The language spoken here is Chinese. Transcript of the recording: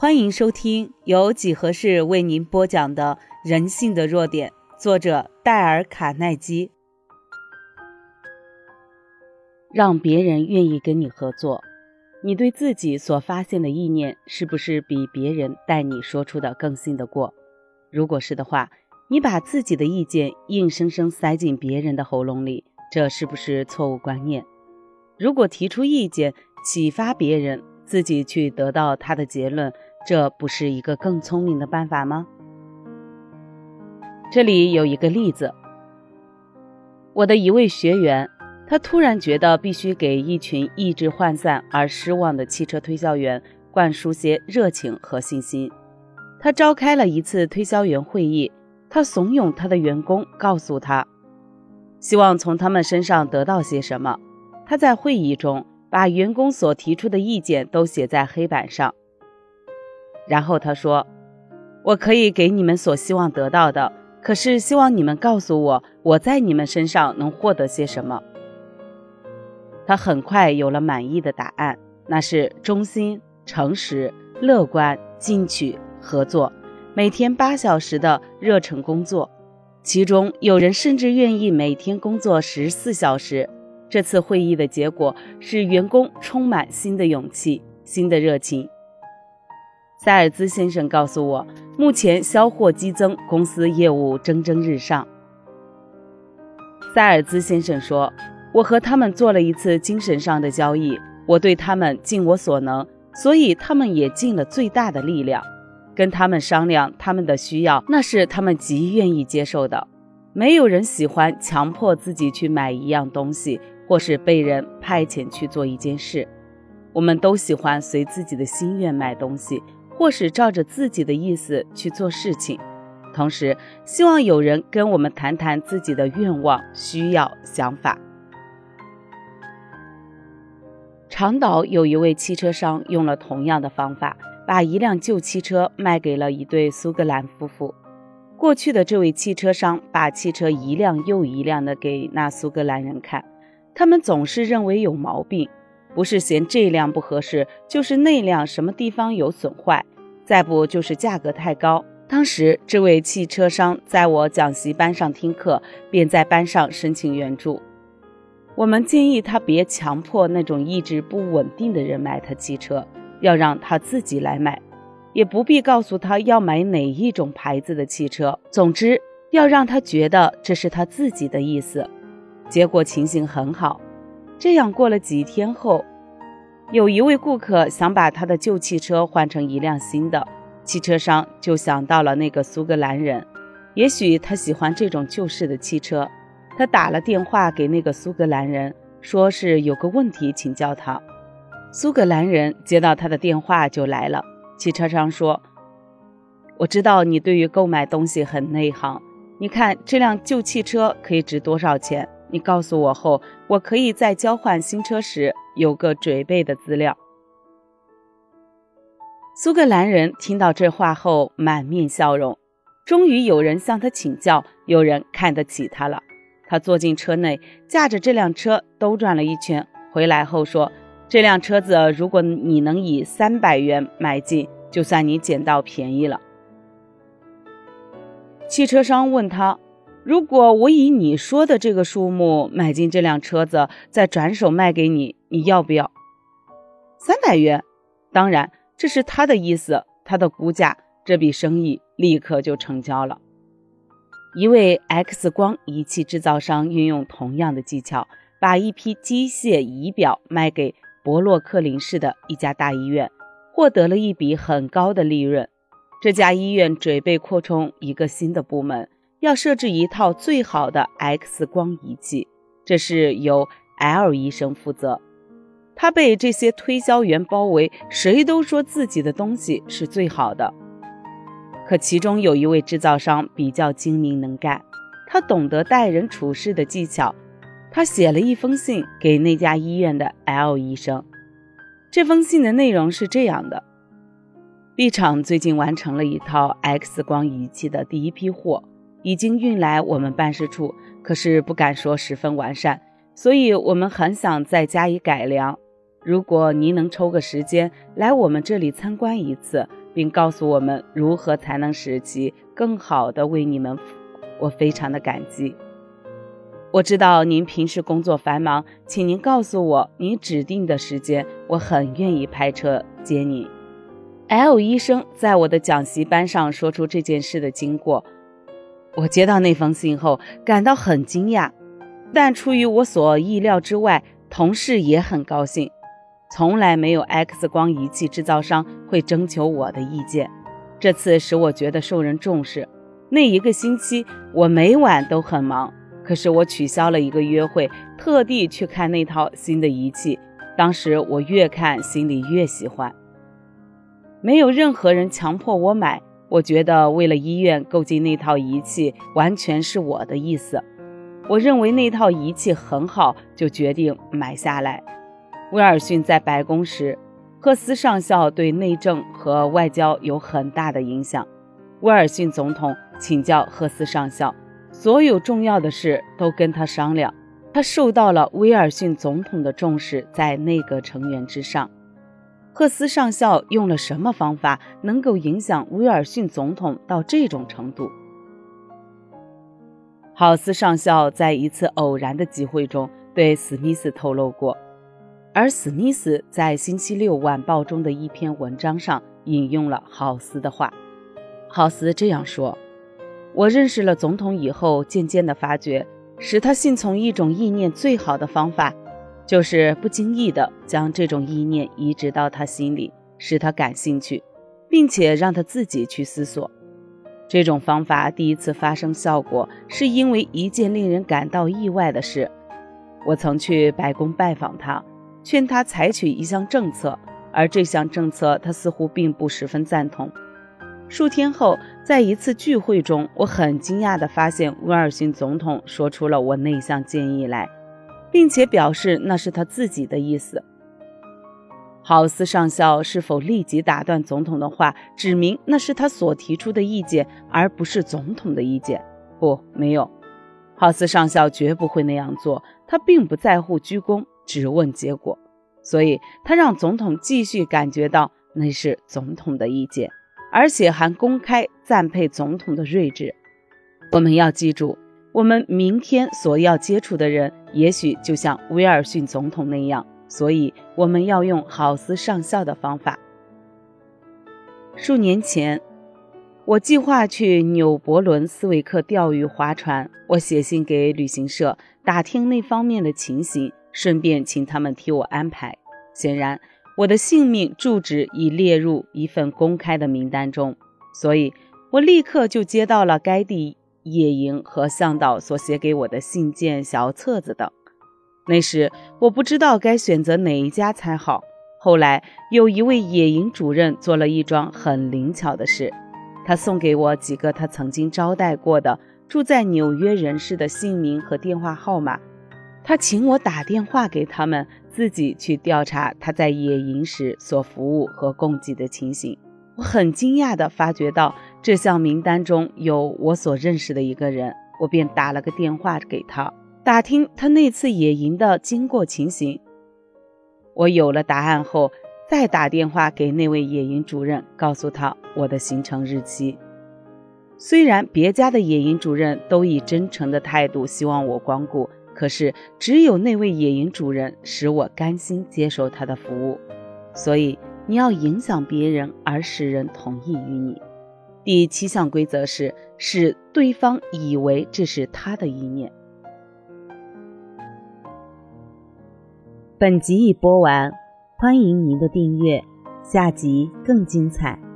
欢迎收听由几何式为您播讲的《人性的弱点》，作者戴尔·卡耐基。让别人愿意跟你合作，你对自己所发现的意念是不是比别人带你说出的更信得过？如果是的话，你把自己的意见硬生生塞进别人的喉咙里，这是不是错误观念？如果提出意见启发别人，自己去得到他的结论。这不是一个更聪明的办法吗？这里有一个例子，我的一位学员，他突然觉得必须给一群意志涣散而失望的汽车推销员灌输些热情和信心。他召开了一次推销员会议，他怂恿他的员工告诉他，希望从他们身上得到些什么。他在会议中把员工所提出的意见都写在黑板上。然后他说：“我可以给你们所希望得到的，可是希望你们告诉我，我在你们身上能获得些什么。”他很快有了满意的答案，那是忠心、诚实、乐观、进取、合作，每天八小时的热忱工作，其中有人甚至愿意每天工作十四小时。这次会议的结果是员工充满新的勇气、新的热情。塞尔兹先生告诉我，目前销货激增，公司业务蒸蒸日上。塞尔兹先生说：“我和他们做了一次精神上的交易，我对他们尽我所能，所以他们也尽了最大的力量。跟他们商量他们的需要，那是他们极愿意接受的。没有人喜欢强迫自己去买一样东西，或是被人派遣去做一件事。我们都喜欢随自己的心愿买东西。”或是照着自己的意思去做事情，同时希望有人跟我们谈谈自己的愿望、需要、想法。长岛有一位汽车商用了同样的方法，把一辆旧汽车卖给了一对苏格兰夫妇。过去的这位汽车商把汽车一辆又一辆的给那苏格兰人看，他们总是认为有毛病。不是嫌这辆不合适，就是那辆什么地方有损坏，再不就是价格太高。当时这位汽车商在我讲习班上听课，便在班上申请援助。我们建议他别强迫那种意志不稳定的人买他汽车，要让他自己来买，也不必告诉他要买哪一种牌子的汽车。总之，要让他觉得这是他自己的意思。结果情形很好。这样过了几天后，有一位顾客想把他的旧汽车换成一辆新的，汽车商就想到了那个苏格兰人，也许他喜欢这种旧式的汽车。他打了电话给那个苏格兰人，说是有个问题请教他。苏格兰人接到他的电话就来了。汽车商说：“我知道你对于购买东西很内行，你看这辆旧汽车可以值多少钱？”你告诉我后，我可以在交换新车时有个准备的资料。苏格兰人听到这话后满面笑容，终于有人向他请教，有人看得起他了。他坐进车内，驾着这辆车兜转了一圈，回来后说：“这辆车子如果你能以三百元买进，就算你捡到便宜了。”汽车商问他。如果我以你说的这个数目买进这辆车子，再转手卖给你，你要不要？三百元。当然，这是他的意思，他的估价。这笔生意立刻就成交了。一位 X 光仪器制造商运用同样的技巧，把一批机械仪表卖给伯洛克林市的一家大医院，获得了一笔很高的利润。这家医院准备扩充一个新的部门。要设置一套最好的 X 光仪器，这是由 L 医生负责。他被这些推销员包围，谁都说自己的东西是最好的。可其中有一位制造商比较精明能干，他懂得待人处事的技巧。他写了一封信给那家医院的 L 医生。这封信的内容是这样的：B 厂最近完成了一套 X 光仪器的第一批货。已经运来我们办事处，可是不敢说十分完善，所以我们很想再加以改良。如果您能抽个时间来我们这里参观一次，并告诉我们如何才能使其更好的为你们服务。我非常的感激。我知道您平时工作繁忙，请您告诉我您指定的时间，我很愿意派车接你。L 医生在我的讲习班上说出这件事的经过。我接到那封信后感到很惊讶，但出于我所意料之外，同事也很高兴。从来没有 X 光仪器制造商会征求我的意见，这次使我觉得受人重视。那一个星期，我每晚都很忙。可是我取消了一个约会，特地去看那套新的仪器。当时我越看心里越喜欢。没有任何人强迫我买，我觉得为了医院购进那套仪器完全是我的意思。我认为那套仪器很好，就决定买下来。威尔逊在白宫时，赫斯上校对内政和外交有很大的影响。威尔逊总统请教赫斯上校。所有重要的事都跟他商量，他受到了威尔逊总统的重视，在内阁成员之上。赫斯上校用了什么方法能够影响威尔逊总统到这种程度？郝斯上校在一次偶然的机会中对史密斯透露过，而史密斯在星期六晚报中的一篇文章上引用了豪斯的话。豪斯这样说。我认识了总统以后，渐渐地发觉，使他信从一种意念最好的方法，就是不经意地将这种意念移植到他心里，使他感兴趣，并且让他自己去思索。这种方法第一次发生效果，是因为一件令人感到意外的事。我曾去白宫拜访他，劝他采取一项政策，而这项政策他似乎并不十分赞同。数天后，在一次聚会中，我很惊讶地发现威尔逊总统说出了我那项建议来，并且表示那是他自己的意思。豪斯上校是否立即打断总统的话，指明那是他所提出的意见，而不是总统的意见？不，没有。豪斯上校绝不会那样做，他并不在乎鞠躬，只问结果，所以他让总统继续感觉到那是总统的意见。而且还公开赞佩总统的睿智。我们要记住，我们明天所要接触的人，也许就像威尔逊总统那样，所以我们要用好思上校的方法。数年前，我计划去纽伯伦斯维克钓鱼划船，我写信给旅行社打听那方面的情形，顺便请他们替我安排。显然。我的姓名住址已列入一份公开的名单中，所以我立刻就接到了该地野营和向导所写给我的信件、小册子等。那时我不知道该选择哪一家才好。后来有一位野营主任做了一桩很灵巧的事，他送给我几个他曾经招待过的住在纽约人士的姓名和电话号码。他请我打电话给他们，自己去调查他在野营时所服务和供给的情形。我很惊讶地发觉到这项名单中有我所认识的一个人，我便打了个电话给他，打听他那次野营的经过情形。我有了答案后，再打电话给那位野营主任，告诉他我的行程日期。虽然别家的野营主任都以真诚的态度希望我光顾。可是，只有那位野营主人使我甘心接受他的服务，所以你要影响别人而使人同意于你。第七项规则是使对方以为这是他的意念。本集已播完，欢迎您的订阅，下集更精彩。